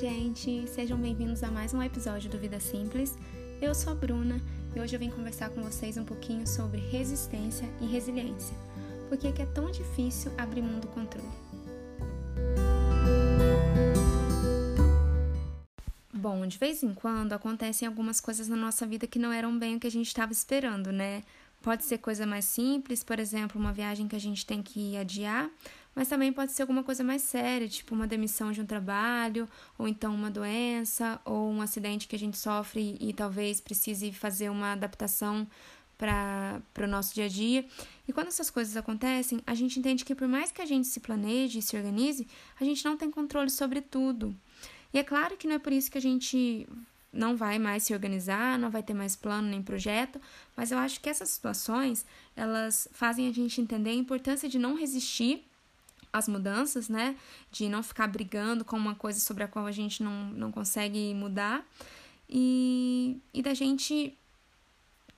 gente! Sejam bem-vindos a mais um episódio do Vida Simples. Eu sou a Bruna e hoje eu vim conversar com vocês um pouquinho sobre resistência e resiliência. Por que é tão difícil abrir mão do controle? Bom, de vez em quando acontecem algumas coisas na nossa vida que não eram bem o que a gente estava esperando, né? Pode ser coisa mais simples, por exemplo, uma viagem que a gente tem que adiar, mas também pode ser alguma coisa mais séria, tipo uma demissão de um trabalho, ou então uma doença, ou um acidente que a gente sofre e talvez precise fazer uma adaptação para o nosso dia a dia. E quando essas coisas acontecem, a gente entende que por mais que a gente se planeje e se organize, a gente não tem controle sobre tudo. E é claro que não é por isso que a gente não vai mais se organizar, não vai ter mais plano nem projeto, mas eu acho que essas situações, elas fazem a gente entender a importância de não resistir às mudanças, né? De não ficar brigando com uma coisa sobre a qual a gente não, não consegue mudar e, e da gente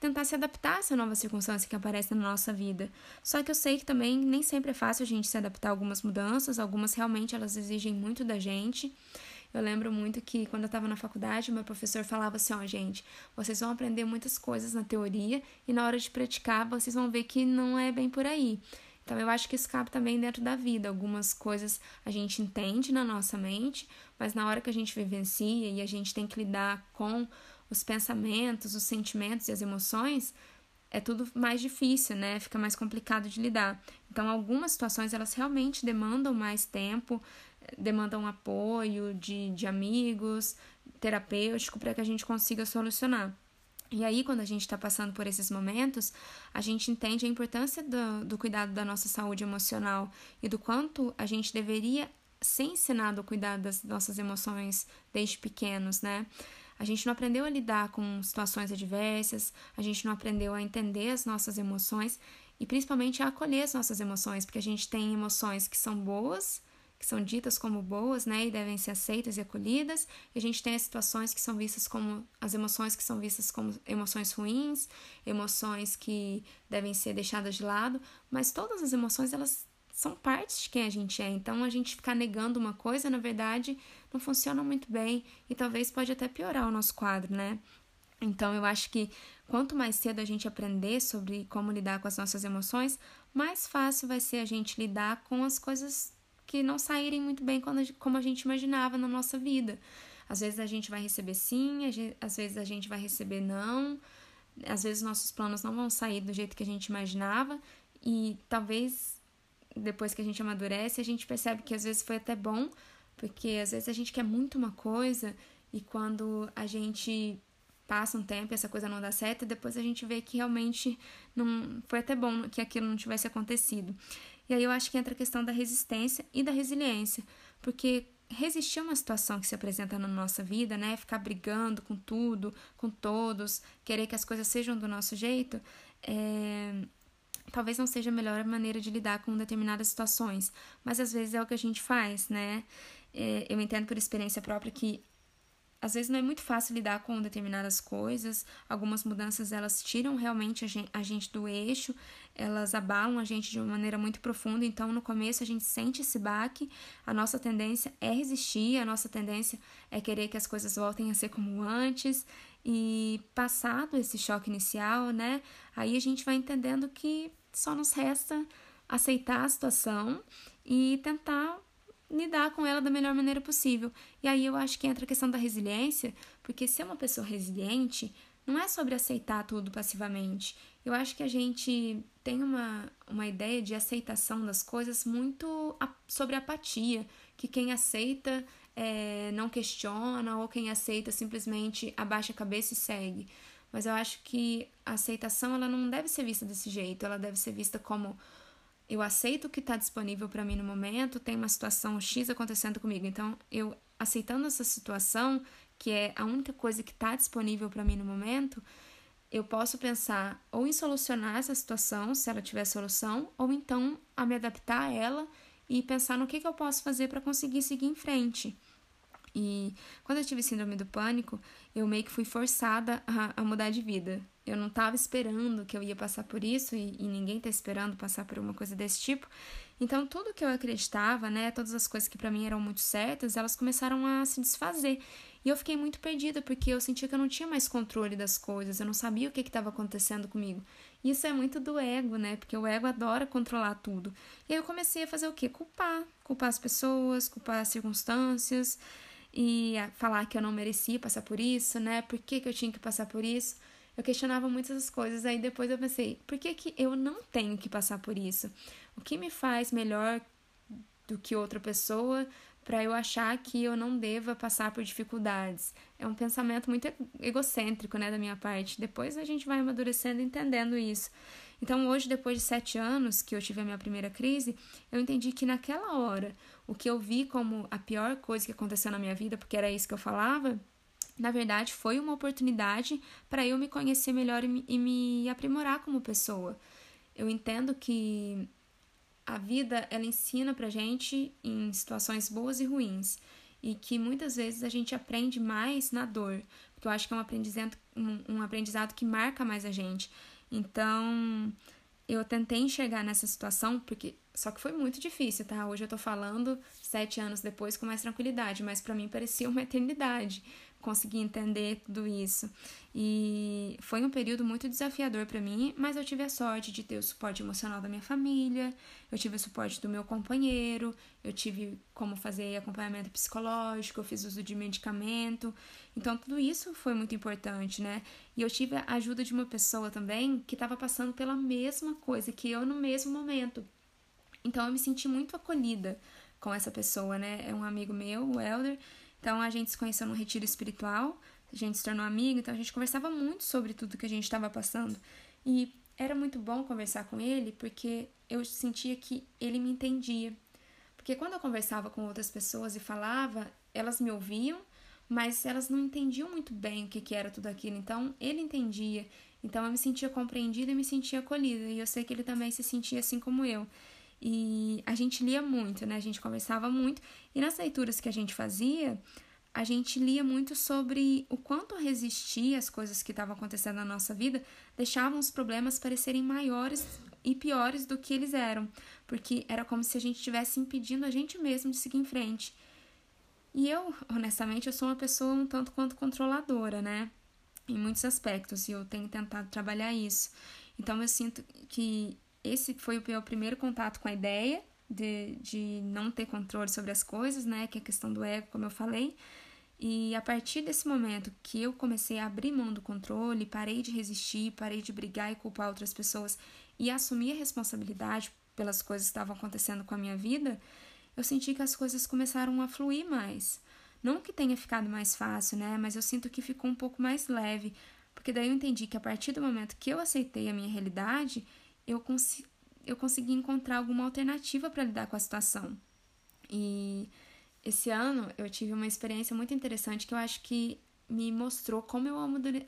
tentar se adaptar a essa nova circunstância que aparece na nossa vida. Só que eu sei que também nem sempre é fácil a gente se adaptar a algumas mudanças, algumas realmente elas exigem muito da gente. Eu lembro muito que quando eu estava na faculdade, meu professor falava assim: ó, oh, gente, vocês vão aprender muitas coisas na teoria e na hora de praticar vocês vão ver que não é bem por aí. Então eu acho que isso cabe também dentro da vida. Algumas coisas a gente entende na nossa mente, mas na hora que a gente vivencia e a gente tem que lidar com os pensamentos, os sentimentos e as emoções, é tudo mais difícil, né? Fica mais complicado de lidar. Então, algumas situações elas realmente demandam mais tempo, demandam apoio de, de amigos, terapêutico, para que a gente consiga solucionar. E aí, quando a gente está passando por esses momentos, a gente entende a importância do, do cuidado da nossa saúde emocional e do quanto a gente deveria ser ensinado a cuidar das nossas emoções desde pequenos, né? A gente não aprendeu a lidar com situações adversas, a gente não aprendeu a entender as nossas emoções e principalmente a acolher as nossas emoções, porque a gente tem emoções que são boas que são ditas como boas, né, e devem ser aceitas e acolhidas, e a gente tem as situações que são vistas como as emoções que são vistas como emoções ruins, emoções que devem ser deixadas de lado, mas todas as emoções elas são partes de quem a gente é. Então a gente ficar negando uma coisa, na verdade, não funciona muito bem e talvez pode até piorar o nosso quadro, né? Então eu acho que quanto mais cedo a gente aprender sobre como lidar com as nossas emoções, mais fácil vai ser a gente lidar com as coisas que não saírem muito bem como a gente imaginava na nossa vida. Às vezes a gente vai receber sim, às vezes a gente vai receber não, às vezes nossos planos não vão sair do jeito que a gente imaginava e talvez depois que a gente amadurece a gente percebe que às vezes foi até bom, porque às vezes a gente quer muito uma coisa e quando a gente passa um tempo e essa coisa não dá certo, depois a gente vê que realmente não foi até bom que aquilo não tivesse acontecido. E aí eu acho que entra a questão da resistência e da resiliência, porque resistir a uma situação que se apresenta na nossa vida, né, ficar brigando com tudo, com todos, querer que as coisas sejam do nosso jeito, é, talvez não seja a melhor maneira de lidar com determinadas situações, mas às vezes é o que a gente faz, né? É, eu entendo por experiência própria que às vezes não é muito fácil lidar com determinadas coisas, algumas mudanças elas tiram realmente a gente, a gente, do eixo, elas abalam a gente de uma maneira muito profunda, então no começo a gente sente esse baque, a nossa tendência é resistir, a nossa tendência é querer que as coisas voltem a ser como antes, e passado esse choque inicial, né, aí a gente vai entendendo que só nos resta aceitar a situação e tentar lidar com ela da melhor maneira possível. E aí eu acho que entra a questão da resiliência, porque ser uma pessoa resiliente não é sobre aceitar tudo passivamente. Eu acho que a gente tem uma, uma ideia de aceitação das coisas muito sobre apatia, que quem aceita é, não questiona, ou quem aceita simplesmente abaixa a cabeça e segue. Mas eu acho que a aceitação ela não deve ser vista desse jeito, ela deve ser vista como eu aceito o que está disponível para mim no momento, tem uma situação X acontecendo comigo. Então, eu aceitando essa situação, que é a única coisa que está disponível para mim no momento, eu posso pensar ou em solucionar essa situação, se ela tiver solução, ou então a me adaptar a ela e pensar no que, que eu posso fazer para conseguir seguir em frente. E quando eu tive síndrome do pânico, eu meio que fui forçada a, a mudar de vida. Eu não estava esperando que eu ia passar por isso e, e ninguém está esperando passar por uma coisa desse tipo. Então, tudo que eu acreditava, né, todas as coisas que para mim eram muito certas, elas começaram a se desfazer. E eu fiquei muito perdida, porque eu sentia que eu não tinha mais controle das coisas, eu não sabia o que estava acontecendo comigo. Isso é muito do ego, né? Porque o ego adora controlar tudo. E aí eu comecei a fazer o quê? Culpar. Culpar as pessoas, culpar as circunstâncias e falar que eu não merecia passar por isso, né? Por que, que eu tinha que passar por isso? Eu questionava muitas coisas, aí depois eu pensei, por que, que eu não tenho que passar por isso? O que me faz melhor do que outra pessoa para eu achar que eu não deva passar por dificuldades? É um pensamento muito egocêntrico, né, da minha parte. Depois a gente vai amadurecendo entendendo isso. Então, hoje, depois de sete anos que eu tive a minha primeira crise, eu entendi que naquela hora, o que eu vi como a pior coisa que aconteceu na minha vida, porque era isso que eu falava, na verdade, foi uma oportunidade para eu me conhecer melhor e me, e me aprimorar como pessoa. Eu entendo que a vida ela ensina pra gente em situações boas e ruins e que muitas vezes a gente aprende mais na dor, porque eu acho que é um aprendizado, um, um aprendizado que marca mais a gente. Então, eu tentei enxergar nessa situação, porque só que foi muito difícil, tá? Hoje eu tô falando sete anos depois com mais tranquilidade, mas para mim parecia uma eternidade, conseguir entender tudo isso. E foi um período muito desafiador para mim, mas eu tive a sorte de ter o suporte emocional da minha família, eu tive o suporte do meu companheiro, eu tive como fazer acompanhamento psicológico, eu fiz uso de medicamento. Então tudo isso foi muito importante, né? E eu tive a ajuda de uma pessoa também que estava passando pela mesma coisa que eu no mesmo momento. Então eu me senti muito acolhida com essa pessoa, né? É um amigo meu, o Elder, então a gente se conheceu num retiro espiritual, a gente se tornou amigo, então a gente conversava muito sobre tudo que a gente estava passando. E era muito bom conversar com ele porque eu sentia que ele me entendia. Porque quando eu conversava com outras pessoas e falava, elas me ouviam, mas elas não entendiam muito bem o que, que era tudo aquilo. Então ele entendia. Então eu me sentia compreendida e me sentia acolhida. E eu sei que ele também se sentia assim como eu. E a gente lia muito, né? A gente conversava muito. E nas leituras que a gente fazia, a gente lia muito sobre o quanto resistir às coisas que estavam acontecendo na nossa vida deixavam os problemas parecerem maiores e piores do que eles eram, porque era como se a gente estivesse impedindo a gente mesmo de seguir em frente. E eu, honestamente, eu sou uma pessoa um tanto quanto controladora, né? Em muitos aspectos, e eu tenho tentado trabalhar isso. Então eu sinto que esse foi o meu primeiro contato com a ideia de, de não ter controle sobre as coisas, né? Que é a questão do ego, como eu falei. E a partir desse momento que eu comecei a abrir mão do controle, parei de resistir, parei de brigar e culpar outras pessoas e assumir a responsabilidade pelas coisas que estavam acontecendo com a minha vida, eu senti que as coisas começaram a fluir mais. Não que tenha ficado mais fácil, né? Mas eu sinto que ficou um pouco mais leve, porque daí eu entendi que a partir do momento que eu aceitei a minha realidade, eu, cons eu consegui encontrar alguma alternativa para lidar com a situação. E esse ano eu tive uma experiência muito interessante que eu acho que me mostrou como eu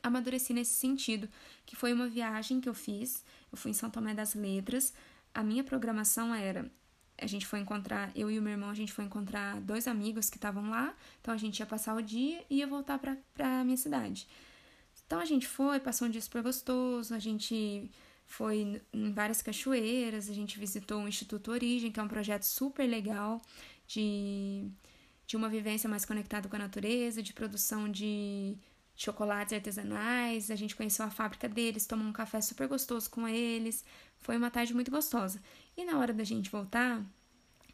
amadureci nesse sentido, que foi uma viagem que eu fiz. Eu fui em São Tomé das Letras. A minha programação era a gente foi encontrar, eu e o meu irmão, a gente foi encontrar dois amigos que estavam lá, então a gente ia passar o dia e ia voltar para a minha cidade. Então a gente foi, passou um dia super gostoso, a gente foi em várias cachoeiras, a gente visitou o Instituto Origem, que é um projeto super legal de, de uma vivência mais conectada com a natureza, de produção de chocolates artesanais. A gente conheceu a fábrica deles, tomou um café super gostoso com eles. Foi uma tarde muito gostosa. E na hora da gente voltar,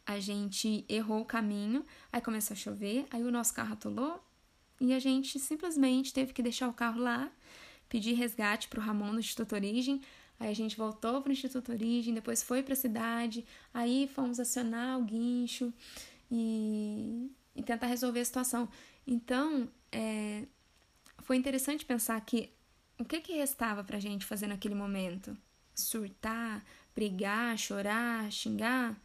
a gente errou o caminho, aí começou a chover, aí o nosso carro atolou e a gente simplesmente teve que deixar o carro lá, pedir resgate para o Ramon do Instituto Origem. Aí a gente voltou para o Instituto Origem, depois foi para a cidade, aí fomos acionar o guincho e, e tentar resolver a situação. Então, é, foi interessante pensar que o que, que restava para a gente fazer naquele momento? Surtar, brigar, chorar, xingar?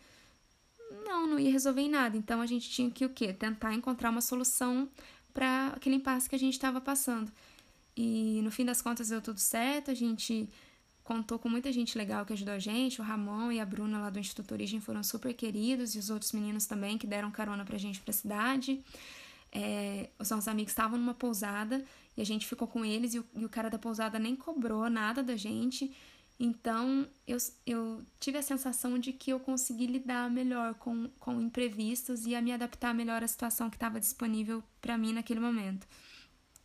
Não, não ia resolver em nada. Então a gente tinha que o quê? Tentar encontrar uma solução para aquele impasse que a gente estava passando. E no fim das contas deu tudo certo, a gente contou com muita gente legal que ajudou a gente. O Ramon e a Bruna lá do Instituto Origem foram super queridos e os outros meninos também que deram carona pra gente pra cidade. É, os nossos amigos estavam numa pousada e a gente ficou com eles e o, e o cara da pousada nem cobrou nada da gente. Então, eu, eu tive a sensação de que eu consegui lidar melhor com, com imprevistos e a me adaptar melhor à situação que estava disponível para mim naquele momento.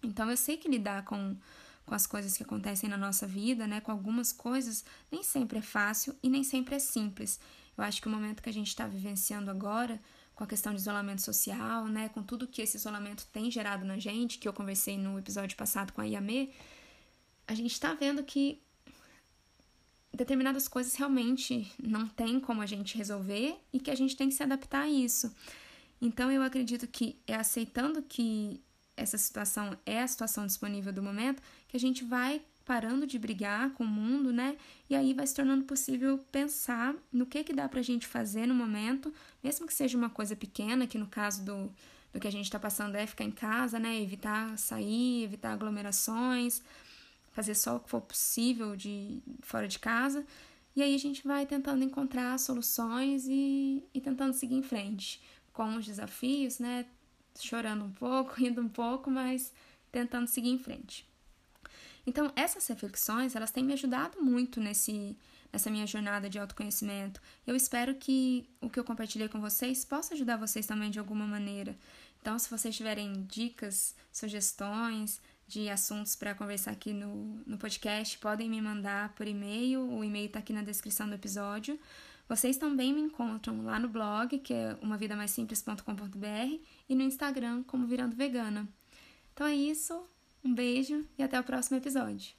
Então, eu sei que lidar com, com as coisas que acontecem na nossa vida, né, com algumas coisas, nem sempre é fácil e nem sempre é simples. Eu acho que o momento que a gente está vivenciando agora, com a questão de isolamento social, né, com tudo que esse isolamento tem gerado na gente, que eu conversei no episódio passado com a Yamê, a gente está vendo que determinadas coisas realmente não tem como a gente resolver e que a gente tem que se adaptar a isso. Então eu acredito que é aceitando que essa situação é a situação disponível do momento que a gente vai parando de brigar com o mundo, né? E aí vai se tornando possível pensar no que que dá pra gente fazer no momento, mesmo que seja uma coisa pequena, que no caso do, do que a gente está passando é ficar em casa, né? Evitar sair, evitar aglomerações, fazer só o que for possível de fora de casa. E aí a gente vai tentando encontrar soluções e, e tentando seguir em frente com os desafios, né? Chorando um pouco, rindo um pouco, mas tentando seguir em frente. Então, essas reflexões, elas têm me ajudado muito nesse nessa minha jornada de autoconhecimento. Eu espero que o que eu compartilhei com vocês possa ajudar vocês também de alguma maneira. Então, se vocês tiverem dicas, sugestões, de assuntos para conversar aqui no, no podcast, podem me mandar por e-mail. O e-mail está aqui na descrição do episódio. Vocês também me encontram lá no blog, que é umavidamaisimples.com.br, e no Instagram como Virando Vegana. Então é isso, um beijo e até o próximo episódio.